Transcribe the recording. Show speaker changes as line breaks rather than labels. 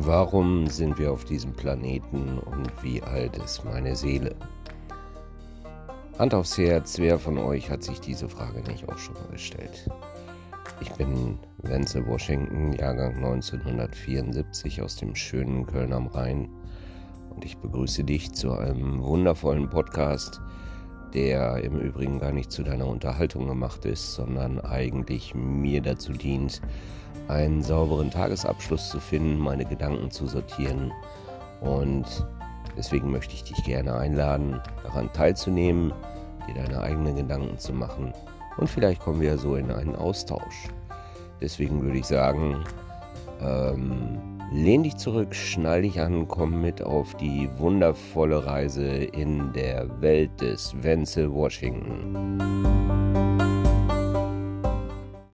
Warum sind wir auf diesem Planeten und wie alt ist meine Seele? Hand aufs Herz, wer von euch hat sich diese Frage nicht auch schon mal gestellt? Ich bin Wenzel Washington, Jahrgang 1974 aus dem schönen Köln am Rhein und ich begrüße dich zu einem wundervollen Podcast, der im Übrigen gar nicht zu deiner Unterhaltung gemacht ist, sondern eigentlich mir dazu dient, einen sauberen Tagesabschluss zu finden, meine Gedanken zu sortieren. Und deswegen möchte ich dich gerne einladen, daran teilzunehmen, dir deine eigenen Gedanken zu machen. Und vielleicht kommen wir so in einen Austausch. Deswegen würde ich sagen, ähm, lehn dich zurück, schnall dich an, komm mit auf die wundervolle Reise in der Welt des Wenzel Washington.